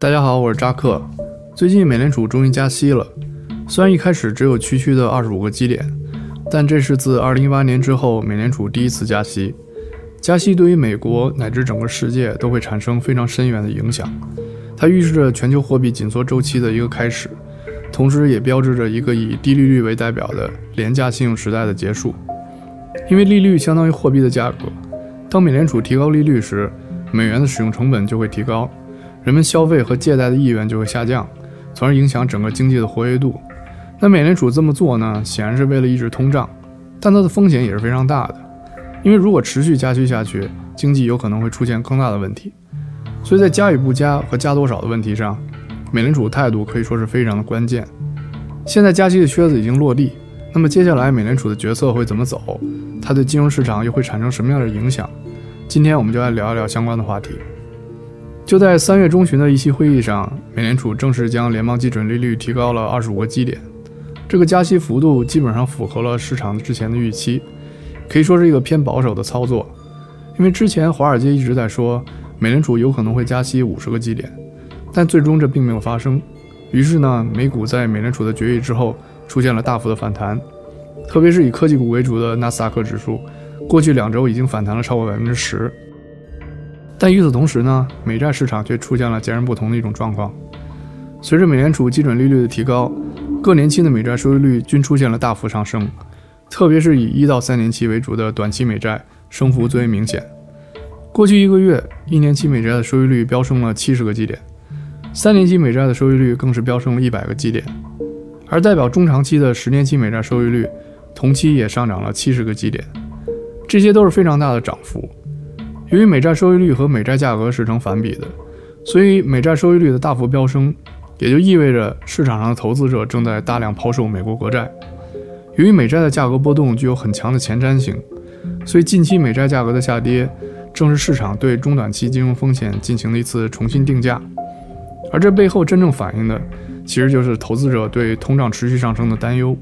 大家好，我是扎克。最近美联储终于加息了，虽然一开始只有区区的二十五个基点，但这是自二零一八年之后美联储第一次加息。加息对于美国乃至整个世界都会产生非常深远的影响，它预示着全球货币紧缩周期的一个开始，同时也标志着一个以低利率为代表的廉价信用时代的结束。因为利率相当于货币的价格，当美联储提高利率时，美元的使用成本就会提高。人们消费和借贷的意愿就会下降，从而影响整个经济的活跃度。那美联储这么做呢，显然是为了抑制通胀，但它的风险也是非常大的，因为如果持续加息下去，经济有可能会出现更大的问题。所以在加与不加和加多少的问题上，美联储的态度可以说是非常的关键。现在加息的靴子已经落地，那么接下来美联储的决策会怎么走？它对金融市场又会产生什么样的影响？今天我们就来聊一聊相关的话题。就在三月中旬的一期会议上，美联储正式将联邦基准利率提高了二十五个基点。这个加息幅度基本上符合了市场之前的预期，可以说是一个偏保守的操作。因为之前华尔街一直在说美联储有可能会加息五十个基点，但最终这并没有发生。于是呢，美股在美联储的决议之后出现了大幅的反弹，特别是以科技股为主的纳斯达克指数，过去两周已经反弹了超过百分之十。但与此同时呢，美债市场却出现了截然不同的一种状况。随着美联储基准利率的提高，各年期的美债收益率均出现了大幅上升，特别是以一到三年期为主的短期美债升幅最为明显。过去一个月，一年期美债的收益率飙升了七十个基点，三年期美债的收益率更是飙升了一百个基点，而代表中长期的十年期美债收益率同期也上涨了七十个基点，这些都是非常大的涨幅。由于美债收益率和美债价格是成反比的，所以美债收益率的大幅飙升，也就意味着市场上的投资者正在大量抛售美国国债。由于美债的价格波动具有很强的前瞻性，所以近期美债价格的下跌，正是市场对中短期金融风险进行的一次重新定价。而这背后真正反映的，其实就是投资者对通胀持续上升的担忧。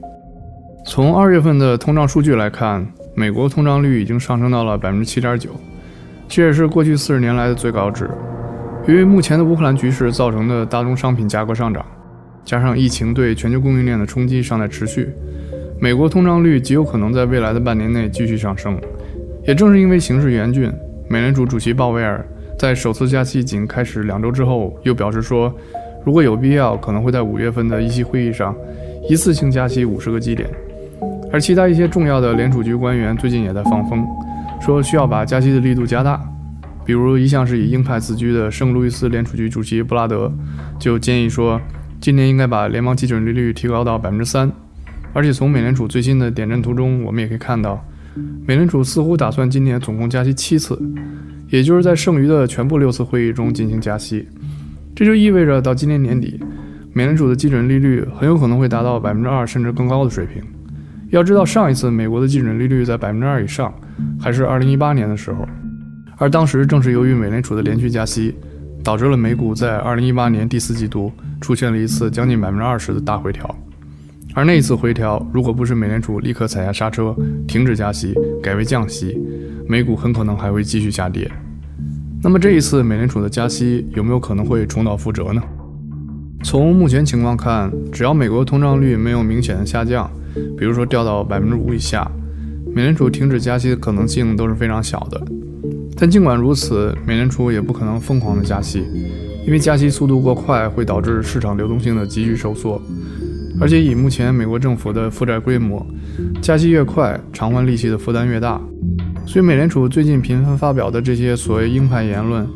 从二月份的通胀数据来看，美国通胀率已经上升到了百分之七点九。这也是过去四十年来的最高值。由于目前的乌克兰局势造成的大宗商品价格上涨，加上疫情对全球供应链的冲击尚在持续，美国通胀率极有可能在未来的半年内继续上升。也正是因为形势严峻，美联储主席鲍威尔在首次加息仅开始两周之后，又表示说，如果有必要，可能会在五月份的一期会议上一次性加息五十个基点。而其他一些重要的联储局官员最近也在放风。说需要把加息的力度加大，比如一向是以鹰派自居的圣路易斯联储局主席布拉德就建议说，今年应该把联邦基准利率提高到百分之三。而且从美联储最新的点阵图中，我们也可以看到，美联储似乎打算今年总共加息七次，也就是在剩余的全部六次会议中进行加息。这就意味着到今年年底，美联储的基准利率很有可能会达到百分之二甚至更高的水平。要知道，上一次美国的基准利率在百分之二以上，还是二零一八年的时候，而当时正是由于美联储的连续加息，导致了美股在二零一八年第四季度出现了一次将近百分之二十的大回调。而那一次回调，如果不是美联储立刻踩下刹车，停止加息，改为降息，美股很可能还会继续下跌。那么这一次美联储的加息有没有可能会重蹈覆辙呢？从目前情况看，只要美国通胀率没有明显的下降，比如说掉到百分之五以下，美联储停止加息的可能性都是非常小的。但尽管如此，美联储也不可能疯狂的加息，因为加息速度过快会导致市场流动性的急剧收缩，而且以目前美国政府的负债规模，加息越快，偿还利息的负担越大。所以美联储最近频繁发表的这些所谓鹰派言论，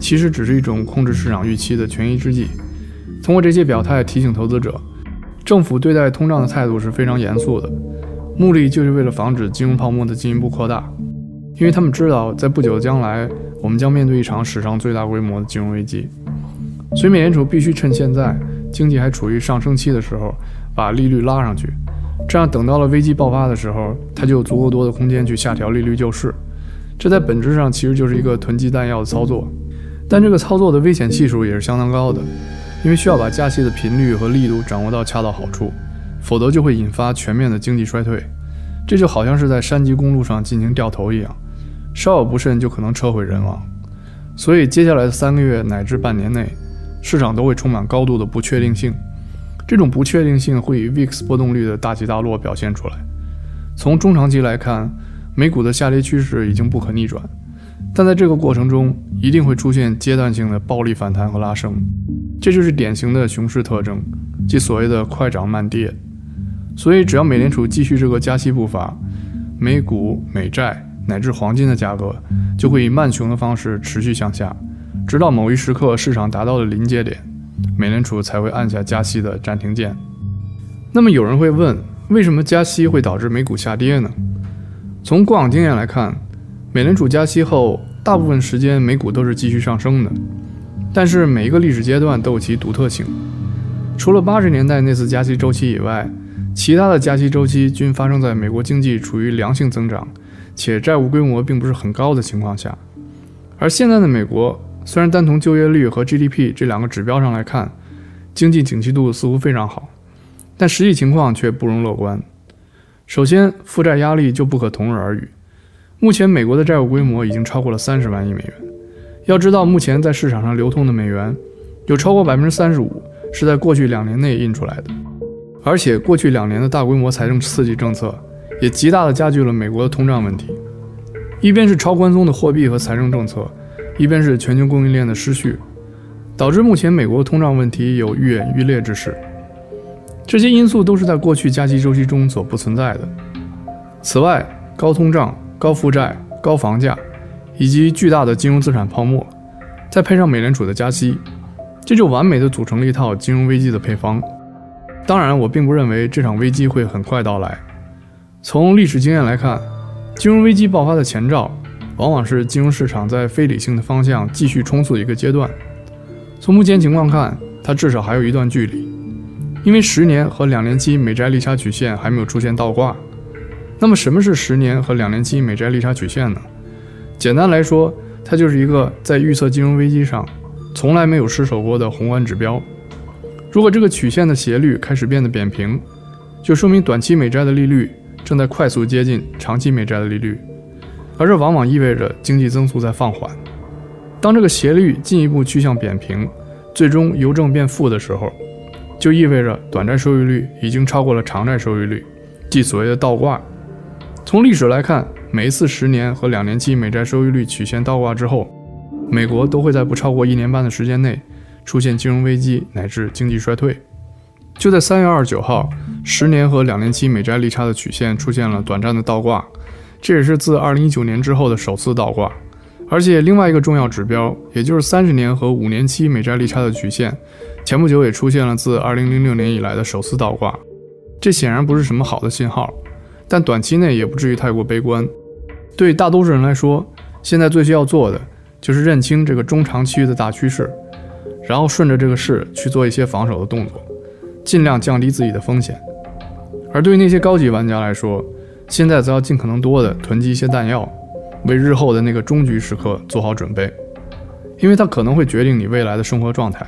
其实只是一种控制市场预期的权宜之计。通过这些表态提醒投资者，政府对待通胀的态度是非常严肃的，目的就是为了防止金融泡沫的进一步扩大，因为他们知道在不久的将来，我们将面对一场史上最大规模的金融危机，所以美联储必须趁现在经济还处于上升期的时候，把利率拉上去，这样等到了危机爆发的时候，它就有足够多的空间去下调利率救市，这在本质上其实就是一个囤积弹药的操作，但这个操作的危险系数也是相当高的。因为需要把加息的频率和力度掌握到恰到好处，否则就会引发全面的经济衰退。这就好像是在山脊公路上进行掉头一样，稍有不慎就可能车毁人亡。所以接下来的三个月乃至半年内，市场都会充满高度的不确定性。这种不确定性会以 VIX 波动率的大起大落表现出来。从中长期来看，美股的下跌趋势已经不可逆转，但在这个过程中一定会出现阶段性的暴力反弹和拉升，这就是典型的熊市特征，即所谓的快涨慢跌。所以，只要美联储继续这个加息步伐，美股、美债乃至黄金的价格就会以慢熊的方式持续向下，直到某一时刻市场达到了临界点。美联储才会按下加息的暂停键。那么有人会问，为什么加息会导致美股下跌呢？从过往经验来看，美联储加息后，大部分时间美股都是继续上升的。但是每一个历史阶段都有其独特性。除了八十年代那次加息周期以外，其他的加息周期均发生在美国经济处于良性增长，且债务规模并不是很高的情况下。而现在的美国。虽然单从就业率和 GDP 这两个指标上来看，经济景气度似乎非常好，但实际情况却不容乐观。首先，负债压力就不可同日而语。目前，美国的债务规模已经超过了三十万亿美元。要知道，目前在市场上流通的美元，有超过百分之三十五是在过去两年内印出来的。而且，过去两年的大规模财政刺激政策，也极大的加剧了美国的通胀问题。一边是超宽松的货币和财政政策。一边是全球供应链的失序，导致目前美国通胀问题有愈演愈烈之势。这些因素都是在过去加息周期中所不存在的。此外，高通胀、高负债、高房价，以及巨大的金融资产泡沫，再配上美联储的加息，这就完美的组成了一套金融危机的配方。当然，我并不认为这场危机会很快到来。从历史经验来看，金融危机爆发的前兆。往往是金融市场在非理性的方向继续冲刺的一个阶段。从目前情况看，它至少还有一段距离，因为十年和两年期美债利差曲线还没有出现倒挂。那么，什么是十年和两年期美债利差曲线呢？简单来说，它就是一个在预测金融危机上从来没有失手过的宏观指标。如果这个曲线的斜率开始变得扁平，就说明短期美债的利率正在快速接近长期美债的利率。而这往往意味着经济增速在放缓。当这个斜率进一步趋向扁平，最终由正变负的时候，就意味着短债收益率已经超过了长债收益率，即所谓的倒挂。从历史来看，每一次十年和两年期美债收益率曲线倒挂之后，美国都会在不超过一年半的时间内出现金融危机乃至经济衰退。就在三月二十九号，十年和两年期美债利差的曲线出现了短暂的倒挂。这也是自2019年之后的首次倒挂，而且另外一个重要指标，也就是三十年和五年期美债利差的曲线，前不久也出现了自2006年以来的首次倒挂。这显然不是什么好的信号，但短期内也不至于太过悲观。对大多数人来说，现在最需要做的就是认清这个中长期的大趋势，然后顺着这个势去做一些防守的动作，尽量降低自己的风险。而对于那些高级玩家来说，现在则要尽可能多的囤积一些弹药，为日后的那个终局时刻做好准备，因为它可能会决定你未来的生活状态。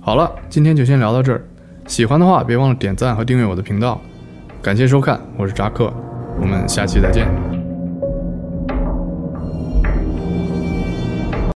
好了，今天就先聊到这儿，喜欢的话别忘了点赞和订阅我的频道。感谢收看，我是扎克，我们下期再见。